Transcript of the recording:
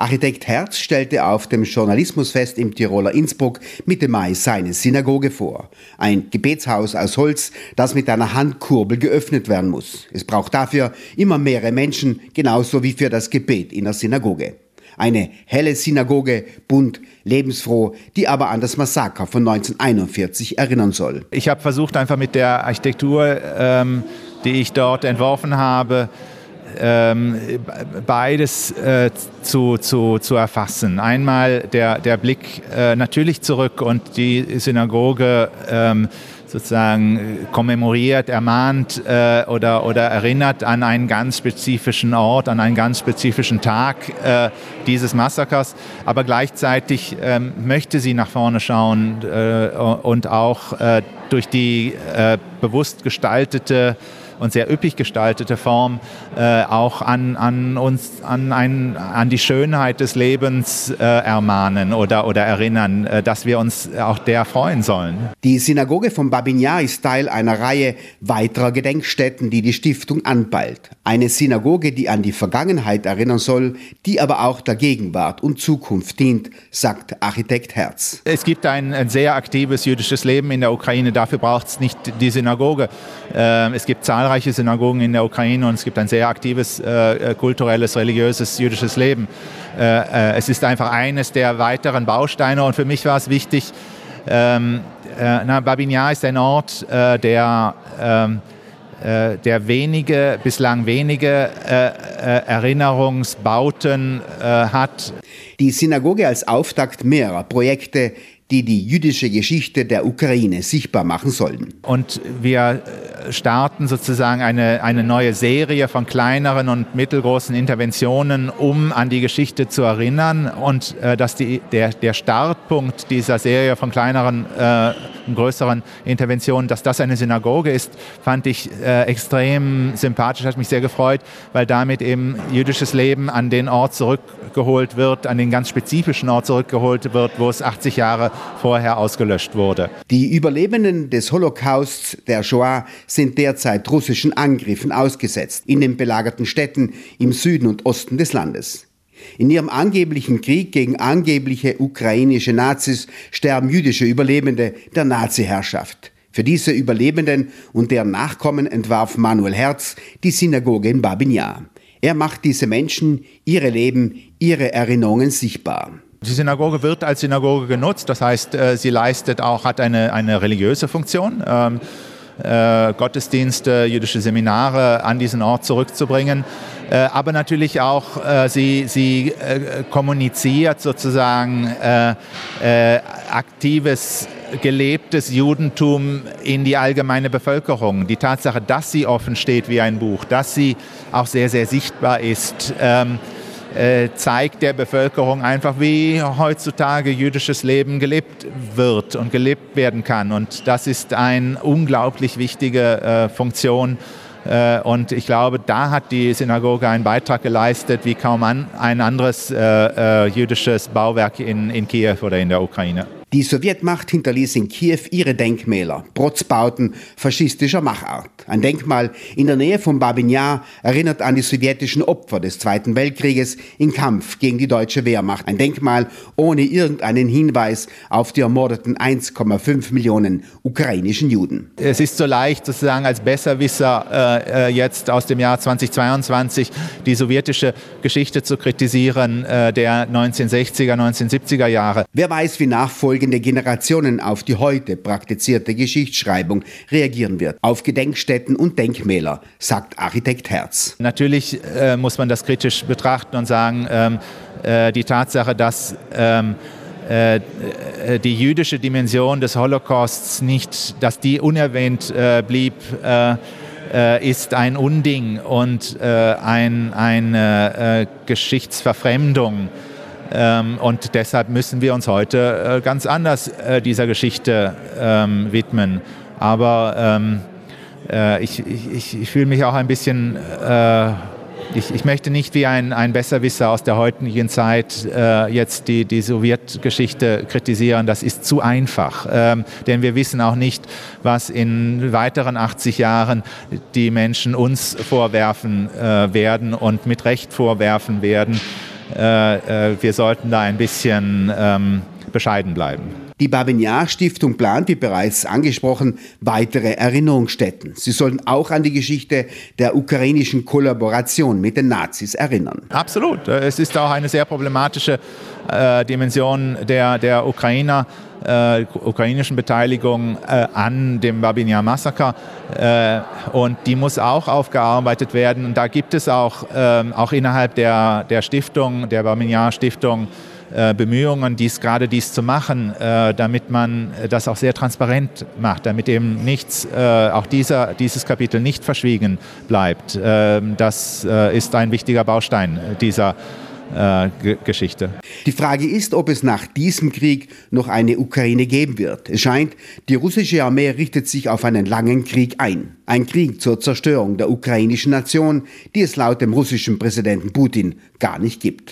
Architekt Herz stellte auf dem Journalismusfest im Tiroler Innsbruck Mitte Mai seine Synagoge vor. Ein Gebetshaus aus Holz, das mit einer Handkurbel geöffnet werden muss. Es braucht dafür immer mehrere Menschen, genauso wie für das Gebet in der Synagoge. Eine helle Synagoge, bunt, lebensfroh, die aber an das Massaker von 1941 erinnern soll. Ich habe versucht, einfach mit der Architektur, ähm, die ich dort entworfen habe, beides äh, zu, zu, zu erfassen. Einmal der, der Blick äh, natürlich zurück und die Synagoge ähm, sozusagen kommemoriert, ermahnt äh, oder, oder erinnert an einen ganz spezifischen Ort, an einen ganz spezifischen Tag äh, dieses Massakers. Aber gleichzeitig ähm, möchte sie nach vorne schauen äh, und auch äh, durch die bewusst gestaltete und sehr üppig gestaltete Form äh, auch an, an uns, an, ein, an die Schönheit des Lebens äh, ermahnen oder, oder erinnern, äh, dass wir uns auch der freuen sollen. Die Synagoge von Babignan ist Teil einer Reihe weiterer Gedenkstätten, die die Stiftung anpeilt. Eine Synagoge, die an die Vergangenheit erinnern soll, die aber auch der Gegenwart und Zukunft dient, sagt Architekt Herz. Es gibt ein, ein sehr aktives jüdisches Leben in der Ukraine, dafür braucht es nicht die Synagoge. Ähm, es gibt zahlreiche zahlreiche Synagogen in der Ukraine und es gibt ein sehr aktives äh, äh, kulturelles, religiöses jüdisches Leben. Äh, äh, es ist einfach eines der weiteren Bausteine und für mich war es wichtig, ähm, äh, na, Babinjar ist ein Ort, äh, der ähm, der wenige, bislang wenige Erinnerungsbauten hat. Die Synagoge als Auftakt mehrerer Projekte, die die jüdische Geschichte der Ukraine sichtbar machen sollen. Und wir starten sozusagen eine, eine neue Serie von kleineren und mittelgroßen Interventionen, um an die Geschichte zu erinnern. Und äh, dass die, der, der Startpunkt dieser Serie von kleineren äh, und größeren Interventionen, dass das eine Synagoge ist, fand ich äh, extrem sympathisch, hat mich sehr gefreut, weil damit eben jüdisches Leben an den Ort zurückgeholt wird, an den ganz spezifischen Ort zurückgeholt wird, wo es 80 Jahre vorher ausgelöscht wurde. Die Überlebenden des Holocausts der Shoah sind derzeit russischen Angriffen ausgesetzt in den belagerten Städten im Süden und Osten des Landes. In ihrem angeblichen Krieg gegen angebliche ukrainische Nazis sterben jüdische Überlebende der Nazi-Herrschaft. Für diese Überlebenden und deren Nachkommen entwarf Manuel Herz die Synagoge in Babinjar. Er macht diese Menschen, ihre Leben, ihre Erinnerungen sichtbar. Die Synagoge wird als Synagoge genutzt, das heißt, äh, sie leistet auch, hat eine, eine religiöse Funktion. Ähm, äh, Gottesdienste, jüdische Seminare an diesen Ort zurückzubringen. Äh, aber natürlich auch, äh, sie, sie äh, kommuniziert sozusagen äh, aktives gelebtes Judentum in die allgemeine Bevölkerung. Die Tatsache, dass sie offen steht wie ein Buch, dass sie auch sehr, sehr sichtbar ist, ähm, äh, zeigt der Bevölkerung einfach, wie heutzutage jüdisches Leben gelebt wird und gelebt werden kann. Und das ist eine unglaublich wichtige äh, Funktion. Äh, und ich glaube, da hat die Synagoge einen Beitrag geleistet, wie kaum ein anderes äh, äh, jüdisches Bauwerk in, in Kiew oder in der Ukraine. Die Sowjetmacht hinterließ in Kiew ihre Denkmäler, Protzbauten faschistischer Machart. Ein Denkmal in der Nähe von Babinjar erinnert an die sowjetischen Opfer des Zweiten Weltkrieges im Kampf gegen die deutsche Wehrmacht. Ein Denkmal ohne irgendeinen Hinweis auf die ermordeten 1,5 Millionen ukrainischen Juden. Es ist so leicht sozusagen als Besserwisser äh, äh jetzt aus dem Jahr 2022 die sowjetische Geschichte zu kritisieren äh, der 1960er, 1970er Jahre. Wer weiß, wie nachfolgend folgende Generationen auf die heute praktizierte Geschichtsschreibung reagieren wird. Auf Gedenkstätten und Denkmäler, sagt Architekt Herz. Natürlich äh, muss man das kritisch betrachten und sagen, ähm, äh, die Tatsache, dass ähm, äh, die jüdische Dimension des Holocausts nicht, dass die unerwähnt äh, blieb, äh, äh, ist ein Unding und äh, ein, eine äh, Geschichtsverfremdung. Ähm, und deshalb müssen wir uns heute äh, ganz anders äh, dieser Geschichte ähm, widmen. Aber ähm, äh, ich, ich, ich fühle mich auch ein bisschen, ich, ich möchte nicht wie ein, ein Besserwisser aus der heutigen Zeit jetzt die, die Sowjetgeschichte kritisieren. Das ist zu einfach. Denn wir wissen auch nicht, was in weiteren 80 Jahren die Menschen uns vorwerfen werden und mit Recht vorwerfen werden wir sollten da ein bisschen ähm, bescheiden bleiben. Die Babinjar-Stiftung plant, wie bereits angesprochen, weitere Erinnerungsstätten. Sie sollen auch an die Geschichte der ukrainischen Kollaboration mit den Nazis erinnern. Absolut. Es ist auch eine sehr problematische äh, Dimension der, der Ukrainer, äh, ukrainischen Beteiligung äh, an dem Babinjar-Massaker. Äh, und die muss auch aufgearbeitet werden. Und da gibt es auch, ähm, auch innerhalb der, der Stiftung, der Babinjar-Stiftung, äh, Bemühungen, dies, gerade dies zu machen, äh, damit man das auch sehr transparent macht, damit eben nichts, äh, auch dieser, dieses Kapitel nicht verschwiegen bleibt. Ähm, das ist ein wichtiger Baustein dieser Geschichte. Die Frage ist, ob es nach diesem Krieg noch eine Ukraine geben wird. Es scheint, die russische Armee richtet sich auf einen langen Krieg ein. Ein Krieg zur Zerstörung der ukrainischen Nation, die es laut dem russischen Präsidenten Putin gar nicht gibt.